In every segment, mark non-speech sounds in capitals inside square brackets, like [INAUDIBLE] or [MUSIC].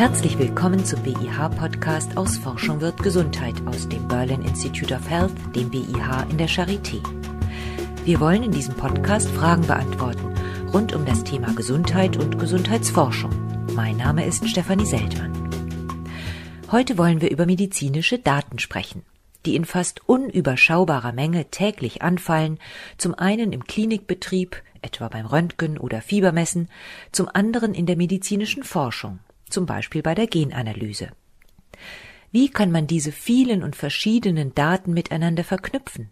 Herzlich willkommen zum BIH-Podcast aus Forschung wird Gesundheit aus dem Berlin Institute of Health, dem BIH in der Charité. Wir wollen in diesem Podcast Fragen beantworten rund um das Thema Gesundheit und Gesundheitsforschung. Mein Name ist Stefanie Seltmann. Heute wollen wir über medizinische Daten sprechen, die in fast unüberschaubarer Menge täglich anfallen, zum einen im Klinikbetrieb, etwa beim Röntgen oder Fiebermessen, zum anderen in der medizinischen Forschung, zum Beispiel bei der Genanalyse. Wie kann man diese vielen und verschiedenen Daten miteinander verknüpfen?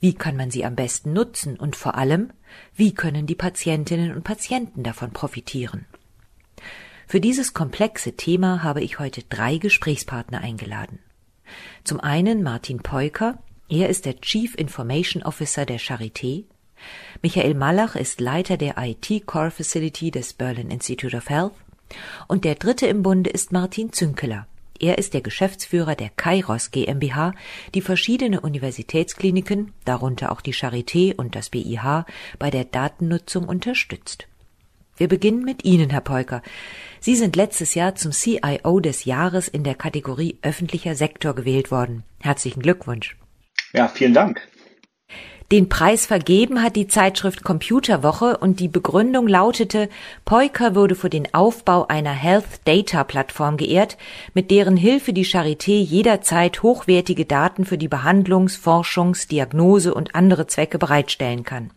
Wie kann man sie am besten nutzen und vor allem, wie können die Patientinnen und Patienten davon profitieren? Für dieses komplexe Thema habe ich heute drei Gesprächspartner eingeladen. Zum einen Martin Peuker, er ist der Chief Information Officer der Charité. Michael Malach ist Leiter der IT Core Facility des Berlin Institute of Health. Und der dritte im Bunde ist Martin Zünkeler. Er ist der Geschäftsführer der Kairos GmbH, die verschiedene Universitätskliniken, darunter auch die Charité und das BIH, bei der Datennutzung unterstützt. Wir beginnen mit Ihnen, Herr Peuker. Sie sind letztes Jahr zum CIO des Jahres in der Kategorie öffentlicher Sektor gewählt worden. Herzlichen Glückwunsch. Ja, vielen Dank. Den Preis vergeben hat die Zeitschrift Computerwoche und die Begründung lautete, Peuker wurde für den Aufbau einer Health Data Plattform geehrt, mit deren Hilfe die Charité jederzeit hochwertige Daten für die Behandlungs-, Forschungs-, Diagnose und andere Zwecke bereitstellen kann.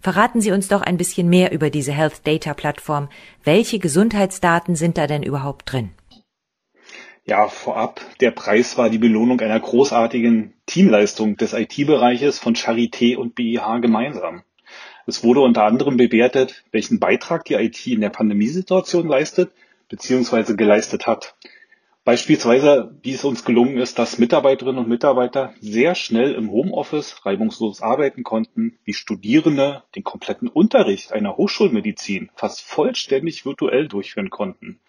Verraten Sie uns doch ein bisschen mehr über diese Health Data Plattform. Welche Gesundheitsdaten sind da denn überhaupt drin? Ja, vorab, der Preis war die Belohnung einer großartigen Teamleistung des IT-Bereiches von Charité und BIH gemeinsam. Es wurde unter anderem bewertet, welchen Beitrag die IT in der Pandemiesituation leistet bzw. geleistet hat. Beispielsweise, wie es uns gelungen ist, dass Mitarbeiterinnen und Mitarbeiter sehr schnell im Homeoffice reibungslos arbeiten konnten, wie Studierende den kompletten Unterricht einer Hochschulmedizin fast vollständig virtuell durchführen konnten.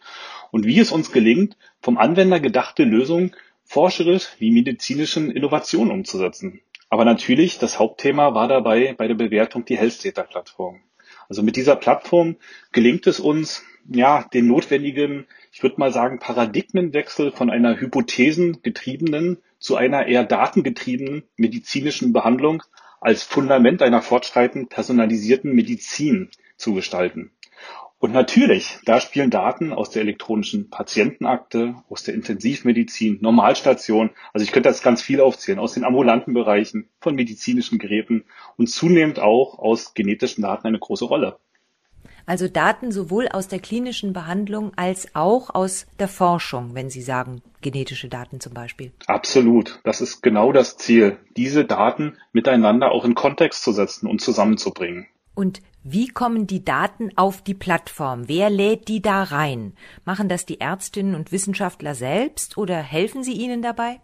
Und wie es uns gelingt, vom Anwender gedachte Lösungen forscherisch wie medizinischen Innovationen umzusetzen. Aber natürlich, das Hauptthema war dabei bei der Bewertung die Health Data Plattform. Also mit dieser Plattform gelingt es uns, ja, den notwendigen, ich würde mal sagen, Paradigmenwechsel von einer hypothesengetriebenen zu einer eher datengetriebenen medizinischen Behandlung als Fundament einer fortschreitend personalisierten Medizin zu gestalten. Und natürlich, da spielen Daten aus der elektronischen Patientenakte, aus der Intensivmedizin, Normalstation, also ich könnte das ganz viel aufzählen, aus den ambulanten Bereichen, von medizinischen Geräten und zunehmend auch aus genetischen Daten eine große Rolle. Also Daten sowohl aus der klinischen Behandlung als auch aus der Forschung, wenn Sie sagen genetische Daten zum Beispiel. Absolut. Das ist genau das Ziel, diese Daten miteinander auch in Kontext zu setzen und zusammenzubringen. Und wie kommen die Daten auf die Plattform? Wer lädt die da rein? Machen das die Ärztinnen und Wissenschaftler selbst oder helfen Sie ihnen dabei?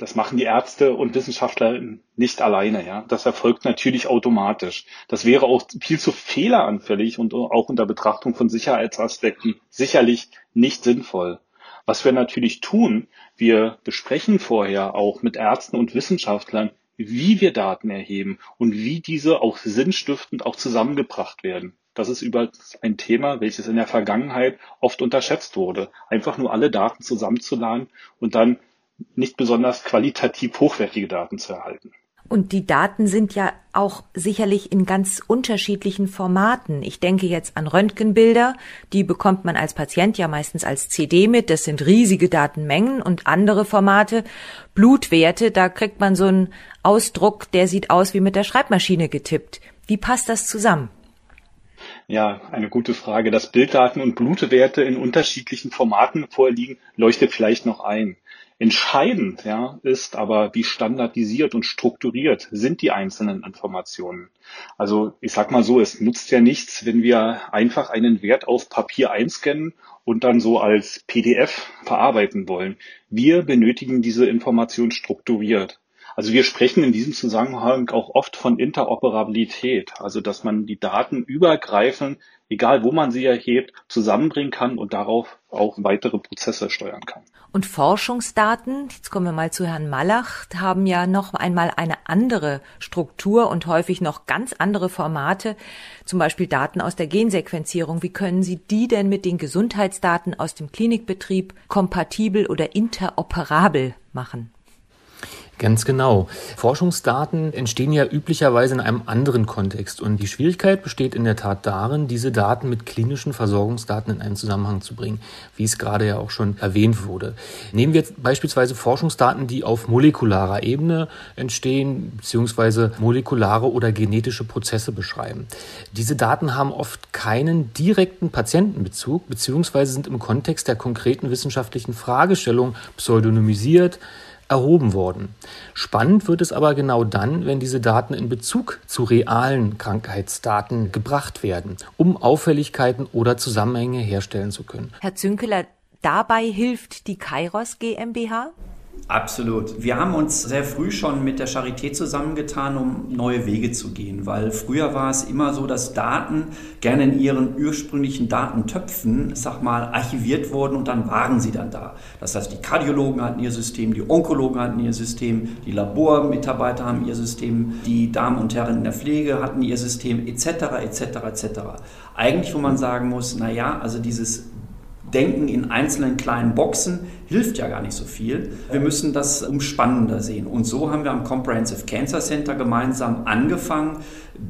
Das machen die Ärzte und Wissenschaftler nicht alleine, ja. Das erfolgt natürlich automatisch. Das wäre auch viel zu fehleranfällig und auch unter Betrachtung von Sicherheitsaspekten sicherlich nicht sinnvoll. Was wir natürlich tun, wir besprechen vorher auch mit Ärzten und Wissenschaftlern, wie wir Daten erheben und wie diese auch sinnstiftend auch zusammengebracht werden. Das ist übrigens ein Thema, welches in der Vergangenheit oft unterschätzt wurde. Einfach nur alle Daten zusammenzuladen und dann nicht besonders qualitativ hochwertige Daten zu erhalten. Und die Daten sind ja auch sicherlich in ganz unterschiedlichen Formaten. Ich denke jetzt an Röntgenbilder, die bekommt man als Patient ja meistens als CD mit, das sind riesige Datenmengen und andere Formate, Blutwerte, da kriegt man so einen Ausdruck, der sieht aus wie mit der Schreibmaschine getippt. Wie passt das zusammen? Ja, eine gute Frage. Dass Bilddaten und Blutwerte in unterschiedlichen Formaten vorliegen, leuchtet vielleicht noch ein. Entscheidend ja, ist aber, wie standardisiert und strukturiert sind die einzelnen Informationen. Also ich sag mal so, es nutzt ja nichts, wenn wir einfach einen Wert auf Papier einscannen und dann so als PDF verarbeiten wollen. Wir benötigen diese Information strukturiert. Also wir sprechen in diesem Zusammenhang auch oft von Interoperabilität, also dass man die Daten übergreifend, egal wo man sie erhebt, zusammenbringen kann und darauf auch weitere Prozesse steuern kann. Und Forschungsdaten, jetzt kommen wir mal zu Herrn Malach, haben ja noch einmal eine andere Struktur und häufig noch ganz andere Formate, zum Beispiel Daten aus der Gensequenzierung. Wie können Sie die denn mit den Gesundheitsdaten aus dem Klinikbetrieb kompatibel oder interoperabel machen? Ganz genau. Forschungsdaten entstehen ja üblicherweise in einem anderen Kontext und die Schwierigkeit besteht in der Tat darin, diese Daten mit klinischen Versorgungsdaten in einen Zusammenhang zu bringen, wie es gerade ja auch schon erwähnt wurde. Nehmen wir beispielsweise Forschungsdaten, die auf molekularer Ebene entstehen, beziehungsweise molekulare oder genetische Prozesse beschreiben. Diese Daten haben oft keinen direkten Patientenbezug, beziehungsweise sind im Kontext der konkreten wissenschaftlichen Fragestellung pseudonymisiert, erhoben worden. Spannend wird es aber genau dann, wenn diese Daten in Bezug zu realen Krankheitsdaten gebracht werden, um Auffälligkeiten oder Zusammenhänge herstellen zu können. Herr Zünkeler, dabei hilft die Kairos GmbH? Absolut. Wir haben uns sehr früh schon mit der Charité zusammengetan, um neue Wege zu gehen, weil früher war es immer so, dass Daten gerne in ihren ursprünglichen Datentöpfen, sag mal, archiviert wurden und dann waren sie dann da. Das heißt, die Kardiologen hatten ihr System, die Onkologen hatten ihr System, die Labormitarbeiter haben ihr System, die Damen und Herren in der Pflege hatten ihr System, etc., etc., etc. Eigentlich, wo man sagen muss, naja, also dieses Denken in einzelnen kleinen Boxen hilft ja gar nicht so viel. Wir müssen das umspannender sehen. Und so haben wir am Comprehensive Cancer Center gemeinsam angefangen,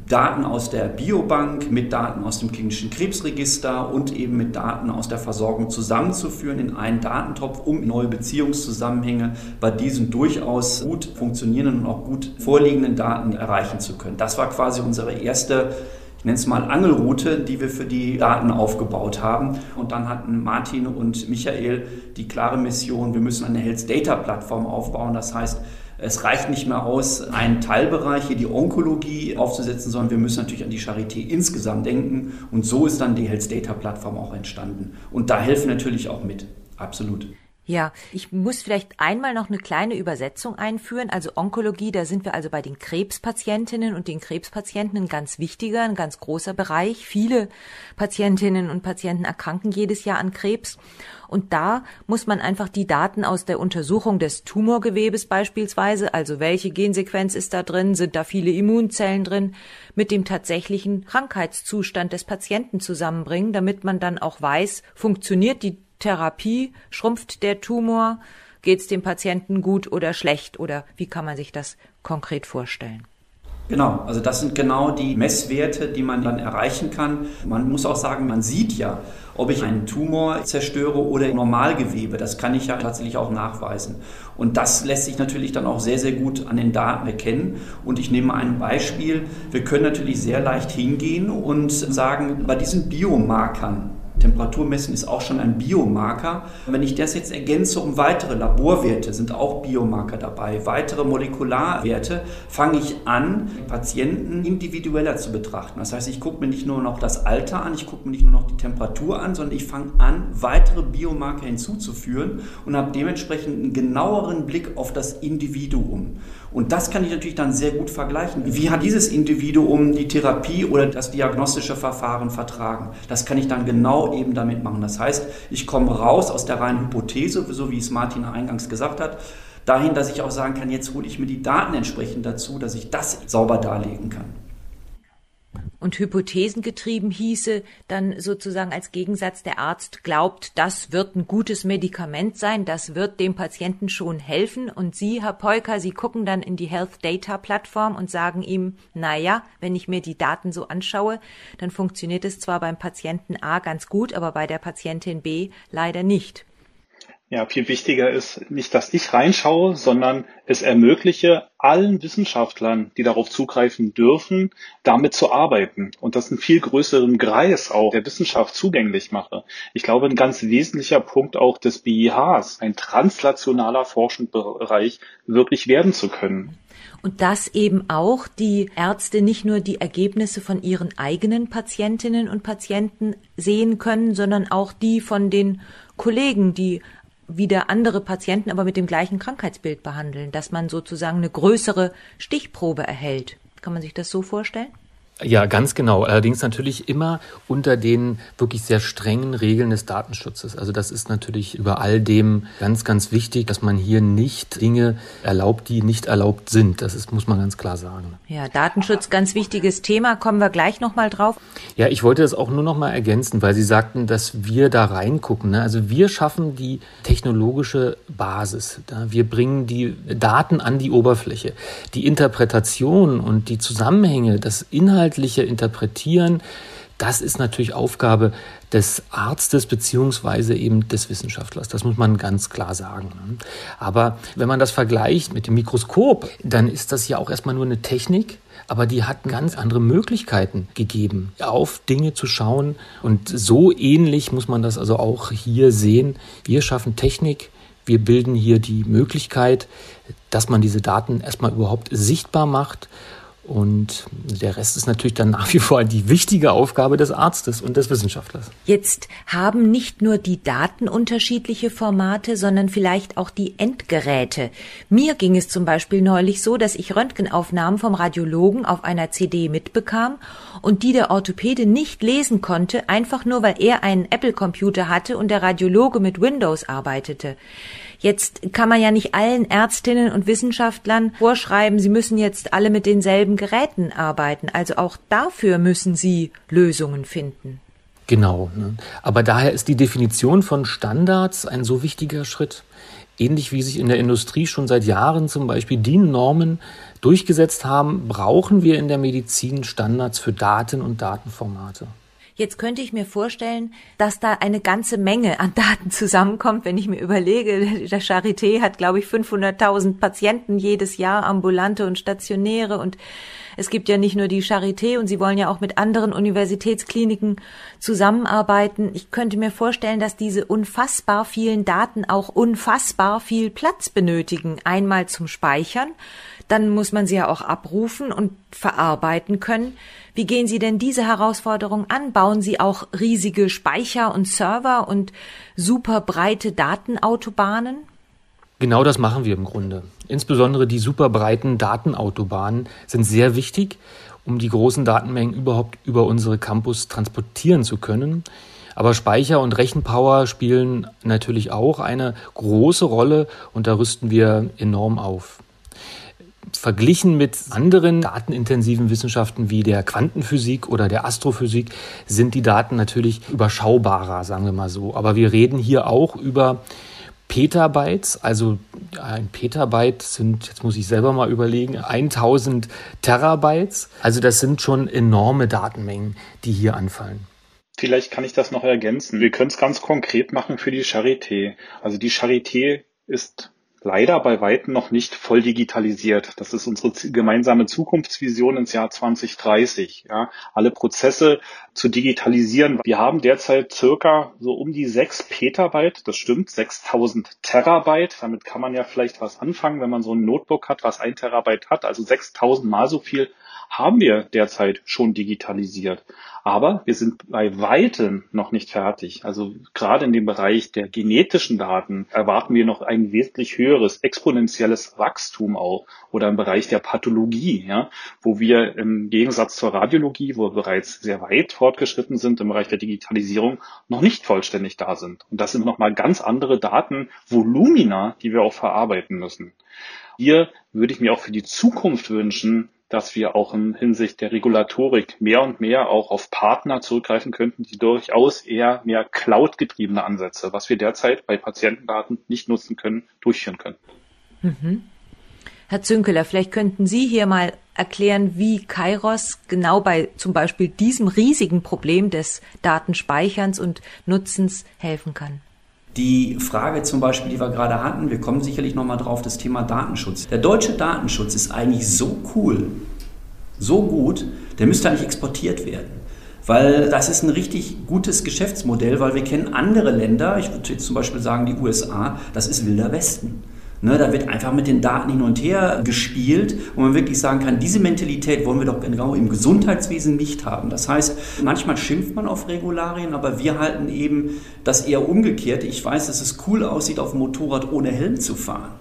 Daten aus der Biobank mit Daten aus dem klinischen Krebsregister und eben mit Daten aus der Versorgung zusammenzuführen in einen Datentopf, um neue Beziehungszusammenhänge bei diesen durchaus gut funktionierenden und auch gut vorliegenden Daten erreichen zu können. Das war quasi unsere erste ich nenne es mal Angelroute, die wir für die Daten aufgebaut haben. Und dann hatten Martin und Michael die klare Mission, wir müssen eine Health Data Plattform aufbauen. Das heißt, es reicht nicht mehr aus, einen Teilbereich, hier die Onkologie aufzusetzen, sondern wir müssen natürlich an die Charité insgesamt denken. Und so ist dann die Health Data Plattform auch entstanden. Und da helfen natürlich auch mit. Absolut. Ja, ich muss vielleicht einmal noch eine kleine Übersetzung einführen. Also Onkologie, da sind wir also bei den Krebspatientinnen und den Krebspatienten ein ganz wichtiger, ein ganz großer Bereich. Viele Patientinnen und Patienten erkranken jedes Jahr an Krebs. Und da muss man einfach die Daten aus der Untersuchung des Tumorgewebes beispielsweise, also welche Gensequenz ist da drin, sind da viele Immunzellen drin, mit dem tatsächlichen Krankheitszustand des Patienten zusammenbringen, damit man dann auch weiß, funktioniert die Therapie? Schrumpft der Tumor? Geht es dem Patienten gut oder schlecht? Oder wie kann man sich das konkret vorstellen? Genau, also das sind genau die Messwerte, die man dann erreichen kann. Man muss auch sagen, man sieht ja, ob ich einen Tumor zerstöre oder Normalgewebe. Das kann ich ja tatsächlich auch nachweisen. Und das lässt sich natürlich dann auch sehr, sehr gut an den Daten erkennen. Und ich nehme ein Beispiel. Wir können natürlich sehr leicht hingehen und sagen, bei diesen Biomarkern, Temperatur messen ist auch schon ein Biomarker. Wenn ich das jetzt ergänze um weitere Laborwerte, sind auch Biomarker dabei, weitere Molekularwerte, fange ich an, Patienten individueller zu betrachten. Das heißt, ich gucke mir nicht nur noch das Alter an, ich gucke mir nicht nur noch die Temperatur an, sondern ich fange an, weitere Biomarker hinzuzuführen und habe dementsprechend einen genaueren Blick auf das Individuum. Und das kann ich natürlich dann sehr gut vergleichen. Wie hat dieses Individuum die Therapie oder das diagnostische Verfahren vertragen? Das kann ich dann genau eben damit machen. Das heißt, ich komme raus aus der reinen Hypothese, so wie es Martin eingangs gesagt hat, dahin, dass ich auch sagen kann, jetzt hole ich mir die Daten entsprechend dazu, dass ich das sauber darlegen kann und hypothesengetrieben hieße dann sozusagen als Gegensatz der Arzt glaubt, das wird ein gutes Medikament sein, das wird dem Patienten schon helfen und Sie, Herr Polker, Sie gucken dann in die Health Data Plattform und sagen ihm, na ja, wenn ich mir die Daten so anschaue, dann funktioniert es zwar beim Patienten A ganz gut, aber bei der Patientin B leider nicht. Ja, viel wichtiger ist nicht, dass ich reinschaue, sondern es ermögliche allen Wissenschaftlern, die darauf zugreifen dürfen, damit zu arbeiten und das einen viel größeren Kreis auch der Wissenschaft zugänglich mache. Ich glaube, ein ganz wesentlicher Punkt auch des BIHs, ein translationaler Forschungsbereich wirklich werden zu können. Und dass eben auch die Ärzte nicht nur die Ergebnisse von ihren eigenen Patientinnen und Patienten sehen können, sondern auch die von den Kollegen, die wieder andere Patienten, aber mit dem gleichen Krankheitsbild behandeln, dass man sozusagen eine größere Stichprobe erhält. Kann man sich das so vorstellen? Ja, ganz genau. Allerdings natürlich immer unter den wirklich sehr strengen Regeln des Datenschutzes. Also das ist natürlich über all dem ganz, ganz wichtig, dass man hier nicht Dinge erlaubt, die nicht erlaubt sind. Das ist, muss man ganz klar sagen. Ja, Datenschutz, ganz wichtiges Thema. Kommen wir gleich nochmal drauf. Ja, ich wollte das auch nur nochmal ergänzen, weil Sie sagten, dass wir da reingucken. Ne? Also wir schaffen die technologische Basis. Wir bringen die Daten an die Oberfläche. Die Interpretation und die Zusammenhänge, das Inhalt inhaltliche Interpretieren, das ist natürlich Aufgabe des Arztes beziehungsweise eben des Wissenschaftlers. Das muss man ganz klar sagen. Aber wenn man das vergleicht mit dem Mikroskop, dann ist das ja auch erstmal nur eine Technik. Aber die hat ganz andere Möglichkeiten gegeben, auf Dinge zu schauen. Und so ähnlich muss man das also auch hier sehen. Wir schaffen Technik, wir bilden hier die Möglichkeit, dass man diese Daten erstmal überhaupt sichtbar macht und der Rest ist natürlich dann nach wie vor die wichtige Aufgabe des Arztes und des Wissenschaftlers. Jetzt haben nicht nur die Daten unterschiedliche Formate, sondern vielleicht auch die Endgeräte. Mir ging es zum Beispiel neulich so, dass ich Röntgenaufnahmen vom Radiologen auf einer CD mitbekam und die der Orthopäde nicht lesen konnte, einfach nur weil er einen Apple-Computer hatte und der Radiologe mit Windows arbeitete. Jetzt kann man ja nicht allen Ärztinnen und Wissenschaftlern vorschreiben, sie müssen jetzt alle mit denselben Geräten arbeiten. Also auch dafür müssen sie Lösungen finden. Genau. Ne? Aber daher ist die Definition von Standards ein so wichtiger Schritt. Ähnlich wie sich in der Industrie schon seit Jahren zum Beispiel DIN-Normen durchgesetzt haben, brauchen wir in der Medizin Standards für Daten und Datenformate. Jetzt könnte ich mir vorstellen, dass da eine ganze Menge an Daten [LAUGHS] zusammenkommt, wenn ich mir überlege, der Charité hat, glaube ich, 500.000 Patienten jedes Jahr, ambulante und stationäre und es gibt ja nicht nur die Charité und sie wollen ja auch mit anderen Universitätskliniken zusammenarbeiten. Ich könnte mir vorstellen, dass diese unfassbar vielen Daten auch unfassbar viel Platz benötigen. Einmal zum Speichern, dann muss man sie ja auch abrufen und verarbeiten können. Wie gehen Sie denn diese Herausforderung an? Bauen Sie auch riesige Speicher und Server und super breite Datenautobahnen? Genau das machen wir im Grunde. Insbesondere die super breiten Datenautobahnen sind sehr wichtig, um die großen Datenmengen überhaupt über unsere Campus transportieren zu können. Aber Speicher und Rechenpower spielen natürlich auch eine große Rolle und da rüsten wir enorm auf verglichen mit anderen datenintensiven Wissenschaften wie der Quantenphysik oder der Astrophysik sind die Daten natürlich überschaubarer, sagen wir mal so. Aber wir reden hier auch über Petabytes, also ein Petabyte sind, jetzt muss ich selber mal überlegen, 1000 Terabytes. Also das sind schon enorme Datenmengen, die hier anfallen. Vielleicht kann ich das noch ergänzen. Wir können es ganz konkret machen für die Charité. Also die Charité ist leider bei weitem noch nicht voll digitalisiert. Das ist unsere gemeinsame Zukunftsvision ins Jahr 2030. Ja, alle Prozesse zu digitalisieren. Wir haben derzeit circa so um die sechs Petabyte, das stimmt, 6000 Terabyte. Damit kann man ja vielleicht was anfangen, wenn man so ein Notebook hat, was ein Terabyte hat. Also 6000 mal so viel haben wir derzeit schon digitalisiert. Aber wir sind bei weitem noch nicht fertig. Also gerade in dem Bereich der genetischen Daten erwarten wir noch ein wesentlich höheres exponentielles Wachstum auch oder im Bereich der Pathologie, ja, wo wir im Gegensatz zur Radiologie, wo wir bereits sehr weit fortgeschritten sind im Bereich der Digitalisierung, noch nicht vollständig da sind. Und das sind nochmal ganz andere Datenvolumina, die wir auch verarbeiten müssen. Hier würde ich mir auch für die Zukunft wünschen, dass wir auch in Hinsicht der Regulatorik mehr und mehr auch auf Partner zurückgreifen könnten, die durchaus eher mehr Cloud-getriebene Ansätze, was wir derzeit bei Patientendaten nicht nutzen können, durchführen können. Mhm. Herr Zünkeler, vielleicht könnten Sie hier mal erklären, wie Kairos genau bei zum Beispiel diesem riesigen Problem des Datenspeicherns und Nutzens helfen kann. Die Frage zum Beispiel, die wir gerade hatten, wir kommen sicherlich nochmal drauf, das Thema Datenschutz. Der deutsche Datenschutz ist eigentlich so cool, so gut, der müsste eigentlich exportiert werden. Weil das ist ein richtig gutes Geschäftsmodell, weil wir kennen andere Länder, ich würde jetzt zum Beispiel sagen die USA, das ist wilder Westen. Ne, da wird einfach mit den Daten hin und her gespielt, wo man wirklich sagen kann, diese Mentalität wollen wir doch genau im Gesundheitswesen nicht haben. Das heißt, manchmal schimpft man auf Regularien, aber wir halten eben das eher umgekehrt. Ich weiß, dass es cool aussieht, auf dem Motorrad ohne Helm zu fahren.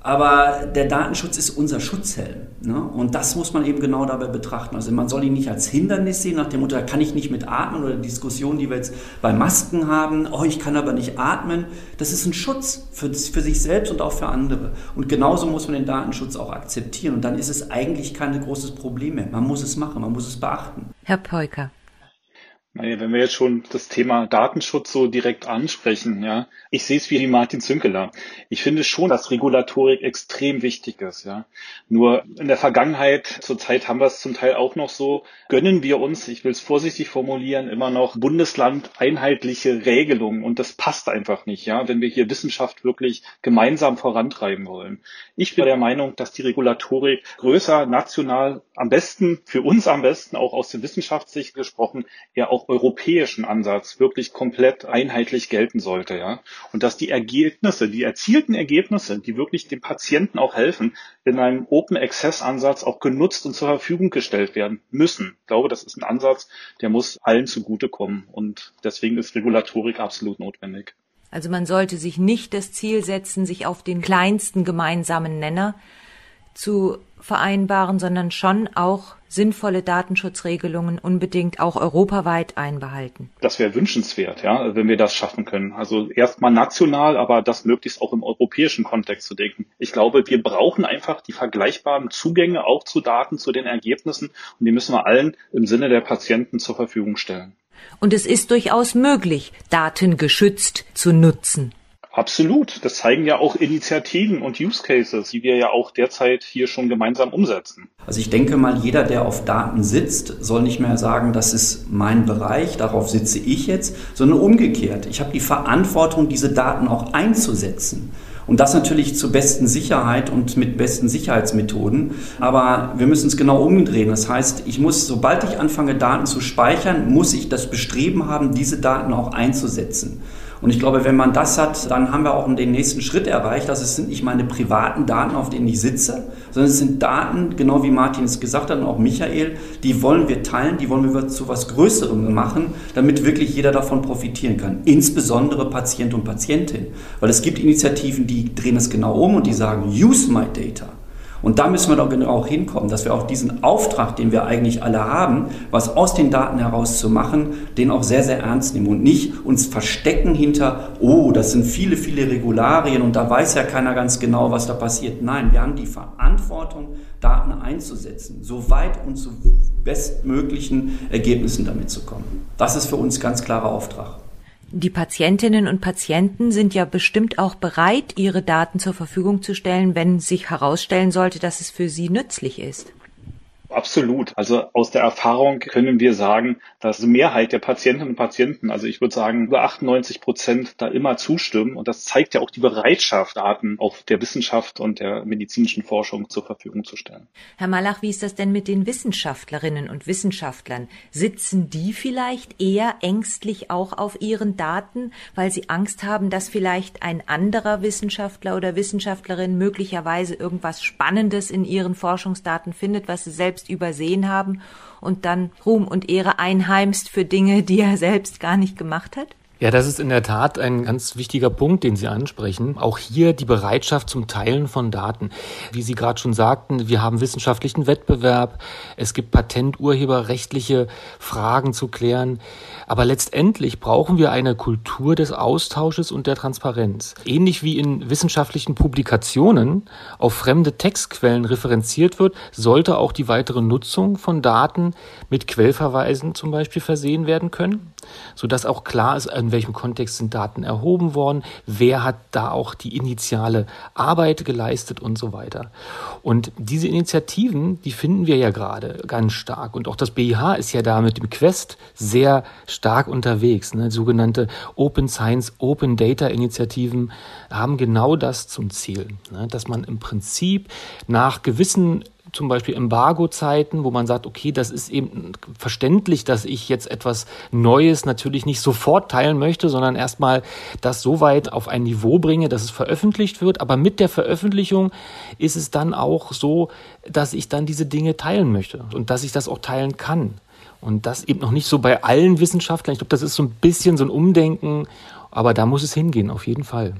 Aber der Datenschutz ist unser Schutzhelm. Ne? Und das muss man eben genau dabei betrachten. Also man soll ihn nicht als Hindernis sehen, nach dem Motto, da kann ich nicht mit atmen oder die Diskussion, die wir jetzt bei Masken haben, oh, ich kann aber nicht atmen. Das ist ein Schutz für, für sich selbst und auch für andere. Und genauso muss man den Datenschutz auch akzeptieren. Und dann ist es eigentlich kein großes Problem mehr. Man muss es machen, man muss es beachten. Herr Peuker. Naja, wenn wir jetzt schon das Thema Datenschutz so direkt ansprechen, ja, ich sehe es wie Martin Zünkeler. Ich finde schon, dass Regulatorik extrem wichtig ist, ja. Nur in der Vergangenheit, zurzeit haben wir es zum Teil auch noch so, gönnen wir uns, ich will es vorsichtig formulieren, immer noch Bundesland einheitliche Regelungen und das passt einfach nicht, ja, wenn wir hier Wissenschaft wirklich gemeinsam vorantreiben wollen. Ich bin der Meinung, dass die Regulatorik größer, national, am besten, für uns am besten, auch aus der Wissenschaftssicht gesprochen, ja auch europäischen Ansatz wirklich komplett einheitlich gelten sollte, ja. Und dass die Ergebnisse, die erzielten Ergebnisse, die wirklich dem Patienten auch helfen, in einem Open Access Ansatz auch genutzt und zur Verfügung gestellt werden müssen. Ich glaube, das ist ein Ansatz, der muss allen zugutekommen. Und deswegen ist Regulatorik absolut notwendig. Also man sollte sich nicht das Ziel setzen, sich auf den kleinsten gemeinsamen Nenner zu vereinbaren, sondern schon auch sinnvolle Datenschutzregelungen unbedingt auch europaweit einbehalten. Das wäre wünschenswert, ja, wenn wir das schaffen können. Also erstmal national, aber das möglichst auch im europäischen Kontext zu denken. Ich glaube, wir brauchen einfach die vergleichbaren Zugänge auch zu Daten, zu den Ergebnissen und die müssen wir allen im Sinne der Patienten zur Verfügung stellen. Und es ist durchaus möglich, Daten geschützt zu nutzen. Absolut. Das zeigen ja auch Initiativen und Use Cases, die wir ja auch derzeit hier schon gemeinsam umsetzen. Also ich denke mal, jeder, der auf Daten sitzt, soll nicht mehr sagen, das ist mein Bereich, darauf sitze ich jetzt, sondern umgekehrt. Ich habe die Verantwortung, diese Daten auch einzusetzen. Und das natürlich zur besten Sicherheit und mit besten Sicherheitsmethoden. Aber wir müssen es genau umdrehen. Das heißt, ich muss, sobald ich anfange, Daten zu speichern, muss ich das Bestreben haben, diese Daten auch einzusetzen. Und ich glaube, wenn man das hat, dann haben wir auch den nächsten Schritt erreicht. dass es sind nicht meine privaten Daten, auf denen ich sitze, sondern es sind Daten, genau wie Martin es gesagt hat und auch Michael, die wollen wir teilen, die wollen wir zu was Größerem machen, damit wirklich jeder davon profitieren kann. Insbesondere Patient und Patientin. Weil es gibt Initiativen, die drehen es genau um und die sagen, use my data. Und da müssen wir doch genau hinkommen, dass wir auch diesen Auftrag, den wir eigentlich alle haben, was aus den Daten heraus zu machen, den auch sehr, sehr ernst nehmen und nicht uns verstecken hinter, oh, das sind viele, viele Regularien und da weiß ja keiner ganz genau, was da passiert. Nein, wir haben die Verantwortung, Daten einzusetzen, so weit und zu bestmöglichen Ergebnissen damit zu kommen. Das ist für uns ganz klarer Auftrag. Die Patientinnen und Patienten sind ja bestimmt auch bereit, ihre Daten zur Verfügung zu stellen, wenn sich herausstellen sollte, dass es für sie nützlich ist. Absolut. Also aus der Erfahrung können wir sagen, dass die Mehrheit der Patientinnen und Patienten, also ich würde sagen über 98 Prozent, da immer zustimmen. Und das zeigt ja auch die Bereitschaft, Daten auch der Wissenschaft und der medizinischen Forschung zur Verfügung zu stellen. Herr Malach, wie ist das denn mit den Wissenschaftlerinnen und Wissenschaftlern? Sitzen die vielleicht eher ängstlich auch auf ihren Daten, weil sie Angst haben, dass vielleicht ein anderer Wissenschaftler oder Wissenschaftlerin möglicherweise irgendwas Spannendes in ihren Forschungsdaten findet, was sie selbst selbst übersehen haben und dann Ruhm und Ehre einheimst für Dinge, die er selbst gar nicht gemacht hat? Ja, das ist in der Tat ein ganz wichtiger Punkt, den Sie ansprechen. Auch hier die Bereitschaft zum Teilen von Daten. Wie Sie gerade schon sagten, wir haben wissenschaftlichen Wettbewerb, es gibt patenturheberrechtliche Fragen zu klären. Aber letztendlich brauchen wir eine Kultur des Austausches und der Transparenz. Ähnlich wie in wissenschaftlichen Publikationen auf fremde Textquellen referenziert wird, sollte auch die weitere Nutzung von Daten mit Quellverweisen zum Beispiel versehen werden können, sodass auch klar ist, in welchem Kontext sind Daten erhoben worden, wer hat da auch die initiale Arbeit geleistet und so weiter. Und diese Initiativen, die finden wir ja gerade ganz stark. Und auch das BIH ist ja da mit dem Quest sehr stark unterwegs. Ne? Sogenannte Open Science, Open Data Initiativen haben genau das zum Ziel, ne? dass man im Prinzip nach gewissen zum Beispiel Embargo-Zeiten, wo man sagt, okay, das ist eben verständlich, dass ich jetzt etwas Neues natürlich nicht sofort teilen möchte, sondern erstmal das so weit auf ein Niveau bringe, dass es veröffentlicht wird. Aber mit der Veröffentlichung ist es dann auch so, dass ich dann diese Dinge teilen möchte und dass ich das auch teilen kann. Und das eben noch nicht so bei allen Wissenschaftlern. Ich glaube, das ist so ein bisschen so ein Umdenken, aber da muss es hingehen, auf jeden Fall.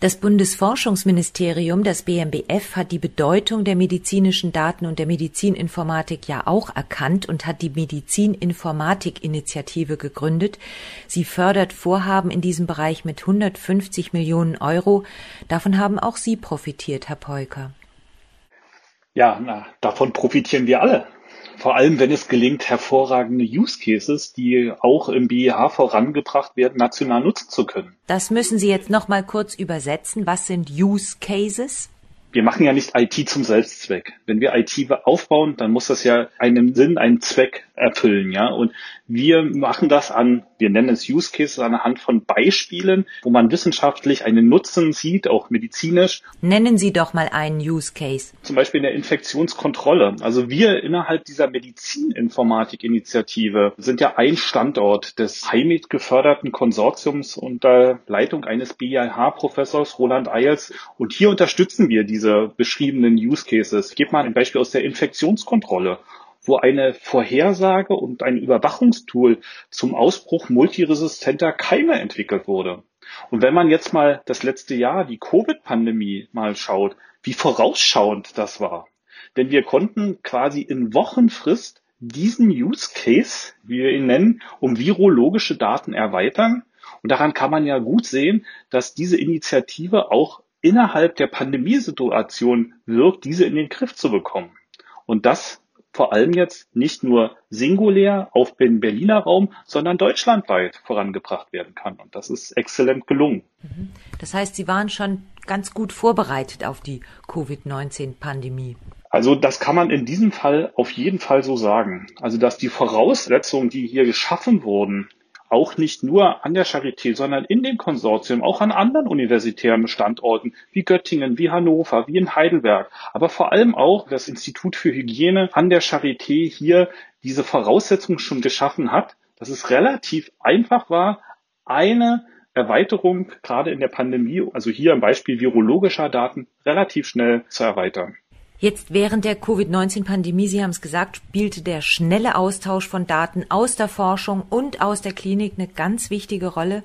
Das Bundesforschungsministerium, das BMBF, hat die Bedeutung der medizinischen Daten und der Medizininformatik ja auch erkannt und hat die Medizininformatik-Initiative gegründet. Sie fördert Vorhaben in diesem Bereich mit 150 Millionen Euro. Davon haben auch Sie profitiert, Herr Peuker. Ja, na, davon profitieren wir alle. Vor allem, wenn es gelingt, hervorragende Use Cases, die auch im BIH vorangebracht werden, national nutzen zu können. Das müssen Sie jetzt noch mal kurz übersetzen. Was sind Use Cases? Wir machen ja nicht IT zum Selbstzweck. Wenn wir IT aufbauen, dann muss das ja einen Sinn, einen Zweck erfüllen, ja. Und wir machen das an, wir nennen es Use Cases anhand von Beispielen, wo man wissenschaftlich einen Nutzen sieht, auch medizinisch. Nennen Sie doch mal einen Use Case. Zum Beispiel in der Infektionskontrolle. Also wir innerhalb dieser Medizininformatik-Initiative sind ja ein Standort des HIMIT geförderten Konsortiums unter Leitung eines BIH-Professors Roland Eils. Und hier unterstützen wir diese beschriebenen Use Cases. Ich gebe mal ein Beispiel aus der Infektionskontrolle wo eine Vorhersage und ein Überwachungstool zum Ausbruch multiresistenter Keime entwickelt wurde. Und wenn man jetzt mal das letzte Jahr, die Covid-Pandemie mal schaut, wie vorausschauend das war. Denn wir konnten quasi in Wochenfrist diesen Use Case, wie wir ihn nennen, um virologische Daten erweitern. Und daran kann man ja gut sehen, dass diese Initiative auch innerhalb der Pandemiesituation wirkt, diese in den Griff zu bekommen. Und das vor allem jetzt nicht nur singulär auf den Berliner Raum, sondern deutschlandweit vorangebracht werden kann. Und das ist exzellent gelungen. Mhm. Das heißt, Sie waren schon ganz gut vorbereitet auf die Covid-19-Pandemie. Also das kann man in diesem Fall auf jeden Fall so sagen. Also dass die Voraussetzungen, die hier geschaffen wurden, auch nicht nur an der Charité, sondern in dem Konsortium, auch an anderen universitären Standorten wie Göttingen, wie Hannover, wie in Heidelberg, aber vor allem auch das Institut für Hygiene an der Charité hier diese Voraussetzungen schon geschaffen hat, dass es relativ einfach war, eine Erweiterung gerade in der Pandemie, also hier im Beispiel virologischer Daten, relativ schnell zu erweitern. Jetzt während der Covid-19-Pandemie, Sie haben es gesagt, spielte der schnelle Austausch von Daten aus der Forschung und aus der Klinik eine ganz wichtige Rolle.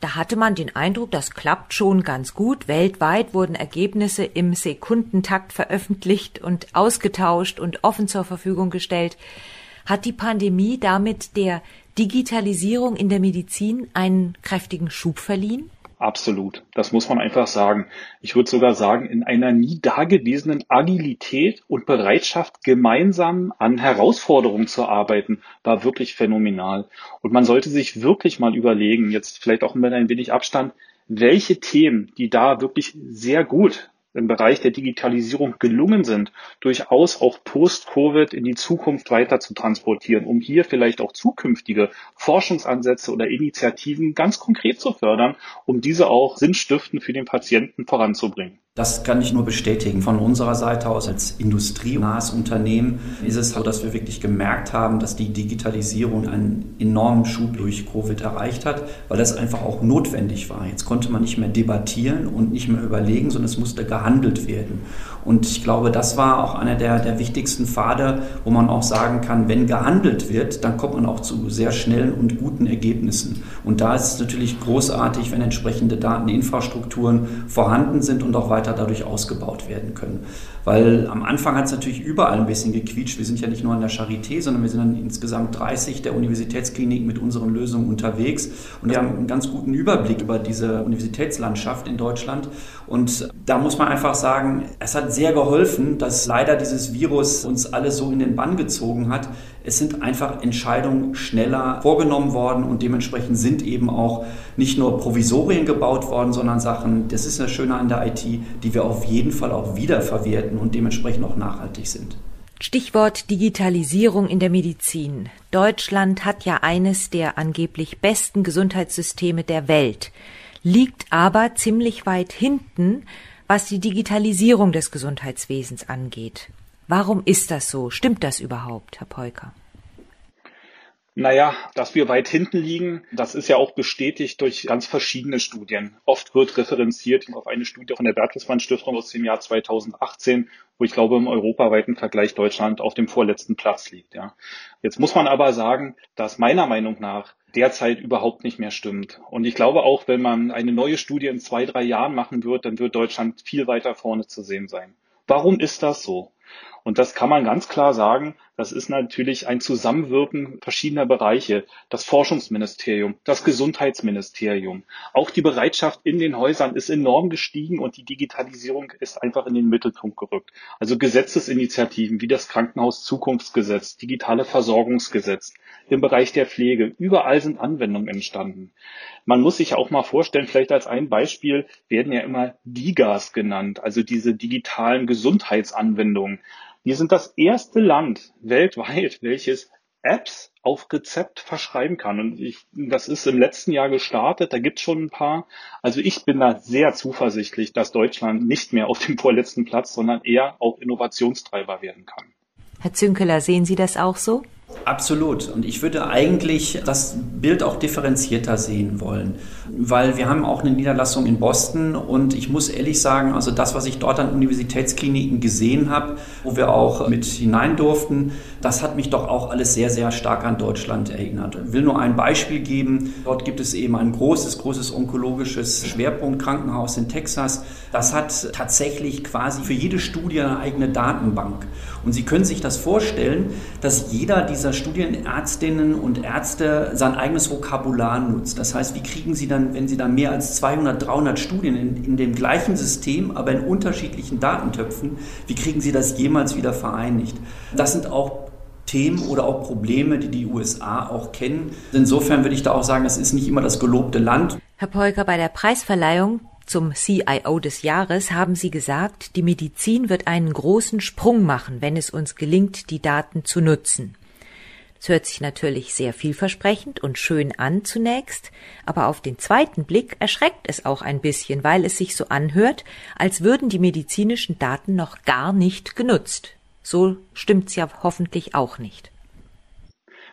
Da hatte man den Eindruck, das klappt schon ganz gut. Weltweit wurden Ergebnisse im Sekundentakt veröffentlicht und ausgetauscht und offen zur Verfügung gestellt. Hat die Pandemie damit der Digitalisierung in der Medizin einen kräftigen Schub verliehen? Absolut. Das muss man einfach sagen. Ich würde sogar sagen, in einer nie dagewesenen Agilität und Bereitschaft, gemeinsam an Herausforderungen zu arbeiten, war wirklich phänomenal. Und man sollte sich wirklich mal überlegen, jetzt vielleicht auch mit ein wenig Abstand, welche Themen, die da wirklich sehr gut im Bereich der Digitalisierung gelungen sind, durchaus auch post-Covid in die Zukunft weiter zu transportieren, um hier vielleicht auch zukünftige Forschungsansätze oder Initiativen ganz konkret zu fördern, um diese auch sinnstiftend für den Patienten voranzubringen. Das kann ich nur bestätigen. Von unserer Seite aus als industrienahes Unternehmen ist es so, dass wir wirklich gemerkt haben, dass die Digitalisierung einen enormen Schub durch Covid erreicht hat, weil das einfach auch notwendig war. Jetzt konnte man nicht mehr debattieren und nicht mehr überlegen, sondern es musste gehandelt werden. Und ich glaube, das war auch einer der, der wichtigsten Pfade, wo man auch sagen kann, wenn gehandelt wird, dann kommt man auch zu sehr schnellen und guten Ergebnissen. Und da ist es natürlich großartig, wenn entsprechende Dateninfrastrukturen vorhanden sind und auch weiter dadurch ausgebaut werden können. Weil am Anfang hat es natürlich überall ein bisschen gequietscht. Wir sind ja nicht nur an der Charité, sondern wir sind dann insgesamt 30 der Universitätskliniken mit unseren Lösungen unterwegs. Und wir haben einen ganz guten Überblick über diese Universitätslandschaft in Deutschland. Und da muss man einfach sagen, es hat sehr geholfen, dass leider dieses Virus uns alle so in den Bann gezogen hat. Es sind einfach Entscheidungen schneller vorgenommen worden und dementsprechend sind eben auch nicht nur Provisorien gebaut worden, sondern Sachen, das ist das Schöne an der IT, die wir auf jeden Fall auch wiederverwerten und dementsprechend auch nachhaltig sind. Stichwort Digitalisierung in der Medizin. Deutschland hat ja eines der angeblich besten Gesundheitssysteme der Welt, liegt aber ziemlich weit hinten, was die Digitalisierung des Gesundheitswesens angeht. Warum ist das so? Stimmt das überhaupt, Herr Peuker? Naja, dass wir weit hinten liegen, das ist ja auch bestätigt durch ganz verschiedene Studien. Oft wird referenziert auf eine Studie von der Bertelsmann Stiftung aus dem Jahr 2018, wo ich glaube im europaweiten Vergleich Deutschland auf dem vorletzten Platz liegt. Ja. Jetzt muss man aber sagen, dass meiner Meinung nach derzeit überhaupt nicht mehr stimmt. Und ich glaube auch, wenn man eine neue Studie in zwei, drei Jahren machen wird, dann wird Deutschland viel weiter vorne zu sehen sein. Warum ist das so? Und das kann man ganz klar sagen, das ist natürlich ein Zusammenwirken verschiedener Bereiche. Das Forschungsministerium, das Gesundheitsministerium, auch die Bereitschaft in den Häusern ist enorm gestiegen und die Digitalisierung ist einfach in den Mittelpunkt gerückt. Also Gesetzesinitiativen wie das Krankenhaus Zukunftsgesetz, digitale Versorgungsgesetz, im Bereich der Pflege, überall sind Anwendungen entstanden. Man muss sich auch mal vorstellen, vielleicht als ein Beispiel werden ja immer DIGAs genannt, also diese digitalen Gesundheitsanwendungen. Wir sind das erste Land weltweit, welches Apps auf Rezept verschreiben kann. Und ich, das ist im letzten Jahr gestartet, da gibt es schon ein paar. Also ich bin da sehr zuversichtlich, dass Deutschland nicht mehr auf dem vorletzten Platz, sondern eher auch Innovationstreiber werden kann. Herr Zünkeler, sehen Sie das auch so? Absolut. Und ich würde eigentlich das Bild auch differenzierter sehen wollen, weil wir haben auch eine Niederlassung in Boston und ich muss ehrlich sagen, also das, was ich dort an Universitätskliniken gesehen habe, wo wir auch mit hinein durften, das hat mich doch auch alles sehr, sehr stark an Deutschland erinnert. Ich will nur ein Beispiel geben. Dort gibt es eben ein großes, großes onkologisches Schwerpunktkrankenhaus in Texas. Das hat tatsächlich quasi für jede Studie eine eigene Datenbank. Und Sie können sich das vorstellen, dass jeder dieser Studienärztinnen und Ärzte sein eigenes Vokabular nutzt. Das heißt, wie kriegen Sie dann, wenn Sie dann mehr als 200, 300 Studien in, in dem gleichen System, aber in unterschiedlichen Datentöpfen, wie kriegen Sie das jemals wieder vereinigt? Das sind auch Themen oder auch Probleme, die die USA auch kennen. Insofern würde ich da auch sagen, das ist nicht immer das gelobte Land. Herr Polker, bei der Preisverleihung zum CIO des Jahres haben Sie gesagt, die Medizin wird einen großen Sprung machen, wenn es uns gelingt, die Daten zu nutzen. Es hört sich natürlich sehr vielversprechend und schön an zunächst, aber auf den zweiten Blick erschreckt es auch ein bisschen, weil es sich so anhört, als würden die medizinischen Daten noch gar nicht genutzt. So stimmt's ja hoffentlich auch nicht.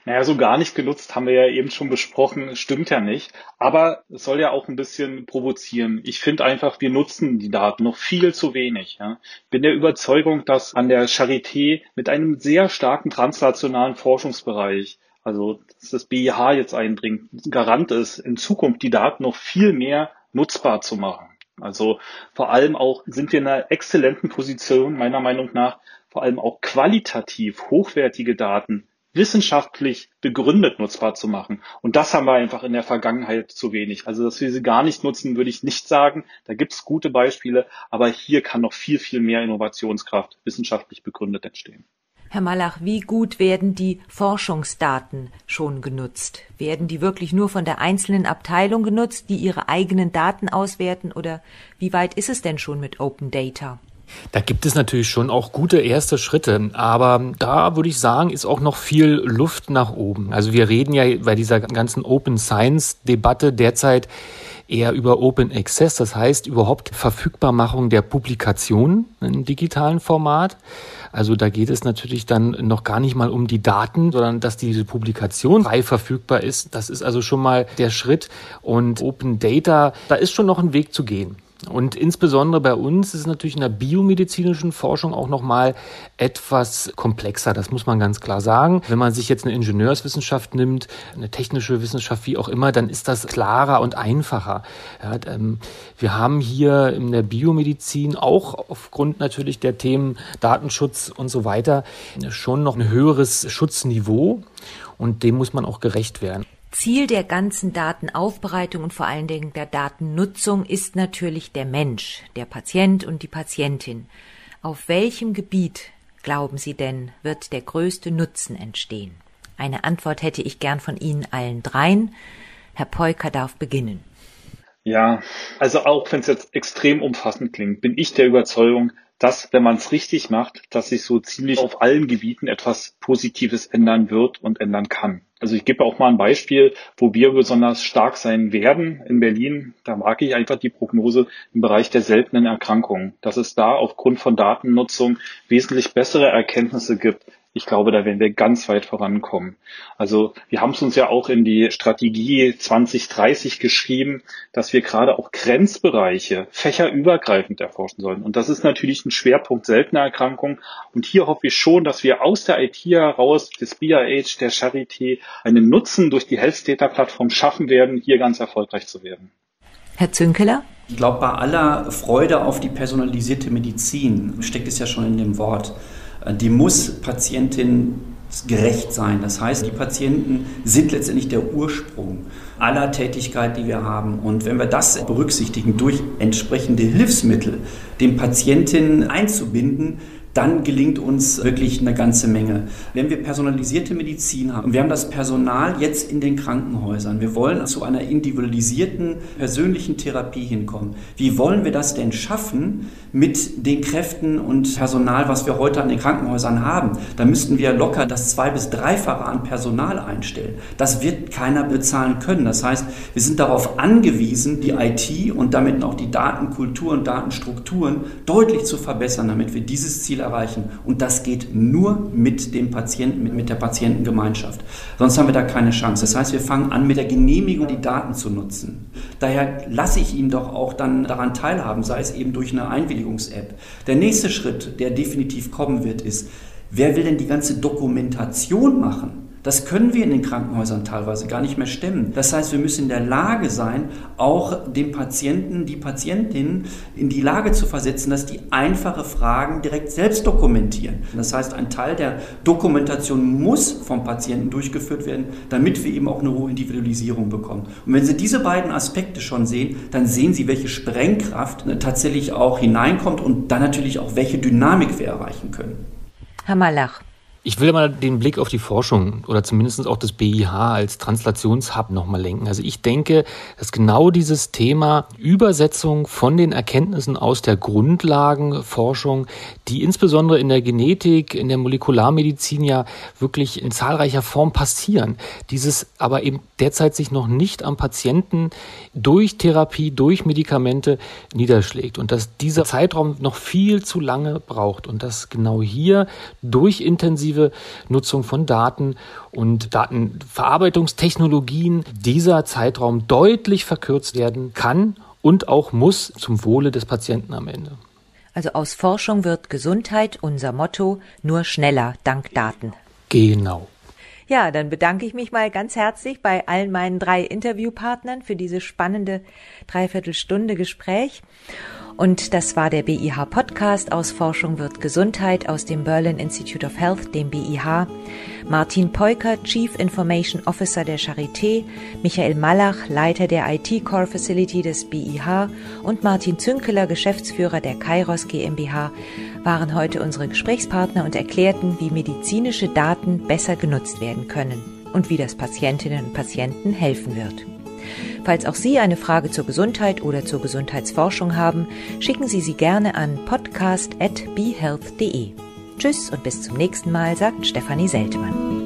Naja, so gar nicht genutzt haben wir ja eben schon besprochen, stimmt ja nicht. Aber es soll ja auch ein bisschen provozieren. Ich finde einfach, wir nutzen die Daten noch viel zu wenig. Ja. Bin der Überzeugung, dass an der Charité mit einem sehr starken translationalen Forschungsbereich also dass das BIH jetzt einbringt, Garant ist, in Zukunft die Daten noch viel mehr nutzbar zu machen. Also vor allem auch sind wir in einer exzellenten Position, meiner Meinung nach, vor allem auch qualitativ hochwertige Daten wissenschaftlich begründet nutzbar zu machen. Und das haben wir einfach in der Vergangenheit zu wenig. Also, dass wir sie gar nicht nutzen, würde ich nicht sagen. Da gibt es gute Beispiele, aber hier kann noch viel, viel mehr Innovationskraft wissenschaftlich begründet entstehen. Herr Malach, wie gut werden die Forschungsdaten schon genutzt? Werden die wirklich nur von der einzelnen Abteilung genutzt, die ihre eigenen Daten auswerten? Oder wie weit ist es denn schon mit Open Data? Da gibt es natürlich schon auch gute erste Schritte, aber da würde ich sagen, ist auch noch viel Luft nach oben. Also wir reden ja bei dieser ganzen Open Science Debatte derzeit eher über Open Access, das heißt überhaupt Verfügbarmachung der Publikationen im digitalen Format. Also da geht es natürlich dann noch gar nicht mal um die Daten, sondern dass diese Publikation frei verfügbar ist. Das ist also schon mal der Schritt. Und Open Data, da ist schon noch ein Weg zu gehen. Und insbesondere bei uns ist es natürlich in der biomedizinischen Forschung auch nochmal etwas komplexer. Das muss man ganz klar sagen. Wenn man sich jetzt eine Ingenieurswissenschaft nimmt, eine technische Wissenschaft, wie auch immer, dann ist das klarer und einfacher. Ja, ähm, wir haben hier in der Biomedizin auch aufgrund natürlich der Themen Datenschutz und so weiter schon noch ein höheres Schutzniveau und dem muss man auch gerecht werden. Ziel der ganzen Datenaufbereitung und vor allen Dingen der Datennutzung ist natürlich der Mensch, der Patient und die Patientin. Auf welchem Gebiet, glauben Sie denn, wird der größte Nutzen entstehen? Eine Antwort hätte ich gern von Ihnen allen dreien. Herr Peuker darf beginnen. Ja, also auch wenn es jetzt extrem umfassend klingt, bin ich der Überzeugung, dass, wenn man es richtig macht, dass sich so ziemlich auf allen Gebieten etwas Positives ändern wird und ändern kann. Also ich gebe auch mal ein Beispiel, wo wir besonders stark sein werden in Berlin. Da mag ich einfach die Prognose im Bereich der seltenen Erkrankungen, dass es da aufgrund von Datennutzung wesentlich bessere Erkenntnisse gibt, ich glaube, da werden wir ganz weit vorankommen. Also wir haben es uns ja auch in die Strategie 2030 geschrieben, dass wir gerade auch Grenzbereiche fächerübergreifend erforschen sollen. Und das ist natürlich ein Schwerpunkt seltener Erkrankungen. Und hier hoffe ich schon, dass wir aus der IT heraus, des BIH, der Charité, einen Nutzen durch die Health Data Plattform schaffen werden, hier ganz erfolgreich zu werden. Herr Zünkeler? Ich glaube, bei aller Freude auf die personalisierte Medizin steckt es ja schon in dem Wort. Äh, die muss Patientin gerecht sein. Das heißt, die Patienten sind letztendlich der Ursprung aller Tätigkeit, die wir haben. Und wenn wir das berücksichtigen, durch entsprechende Hilfsmittel den Patienten einzubinden, dann gelingt uns wirklich eine ganze Menge. Wenn wir personalisierte Medizin haben, wir haben das Personal jetzt in den Krankenhäusern, wir wollen zu einer individualisierten persönlichen Therapie hinkommen. Wie wollen wir das denn schaffen mit den Kräften und Personal, was wir heute an den Krankenhäusern haben? Da müssten wir locker das zwei- bis dreifache an Personal einstellen. Das wird keiner bezahlen können. Das heißt, wir sind darauf angewiesen, die IT und damit auch die Datenkultur und Datenstrukturen deutlich zu verbessern, damit wir dieses Ziel Ziel erreichen. Und das geht nur mit dem Patienten, mit, mit der Patientengemeinschaft. Sonst haben wir da keine Chance. Das heißt, wir fangen an, mit der Genehmigung die Daten zu nutzen. Daher lasse ich ihn doch auch dann daran teilhaben, sei es eben durch eine Einwilligungs-App. Der nächste Schritt, der definitiv kommen wird, ist, wer will denn die ganze Dokumentation machen? Das können wir in den Krankenhäusern teilweise gar nicht mehr stemmen. Das heißt, wir müssen in der Lage sein, auch den Patienten, die Patientinnen in die Lage zu versetzen, dass die einfache Fragen direkt selbst dokumentieren. Das heißt, ein Teil der Dokumentation muss vom Patienten durchgeführt werden, damit wir eben auch eine hohe Individualisierung bekommen. Und wenn Sie diese beiden Aspekte schon sehen, dann sehen Sie, welche Sprengkraft tatsächlich auch hineinkommt und dann natürlich auch welche Dynamik wir erreichen können. Herr Malach. Ich will mal den Blick auf die Forschung oder zumindest auch das BIH als Translationshub nochmal lenken. Also ich denke, dass genau dieses Thema Übersetzung von den Erkenntnissen aus der Grundlagenforschung, die insbesondere in der Genetik, in der Molekularmedizin ja wirklich in zahlreicher Form passieren, dieses aber eben derzeit sich noch nicht am Patienten durch Therapie, durch Medikamente niederschlägt und dass dieser Zeitraum noch viel zu lange braucht und dass genau hier durch intensive intensive Nutzung von Daten und Datenverarbeitungstechnologien dieser Zeitraum deutlich verkürzt werden kann und auch muss zum Wohle des Patienten am Ende. Also aus Forschung wird Gesundheit unser Motto, nur schneller dank Daten. Genau. Ja, dann bedanke ich mich mal ganz herzlich bei allen meinen drei Interviewpartnern für diese spannende Dreiviertelstunde Gespräch. Und das war der BIH Podcast aus Forschung wird Gesundheit aus dem Berlin Institute of Health, dem BIH. Martin Peuker, Chief Information Officer der Charité, Michael Malach, Leiter der IT Core Facility des BIH und Martin Zünkeler, Geschäftsführer der Kairos GmbH, waren heute unsere Gesprächspartner und erklärten, wie medizinische Daten besser genutzt werden können und wie das Patientinnen und Patienten helfen wird. Falls auch Sie eine Frage zur Gesundheit oder zur Gesundheitsforschung haben, schicken Sie sie gerne an podcast.behealth.de. Tschüss und bis zum nächsten Mal, sagt Stefanie Seltmann.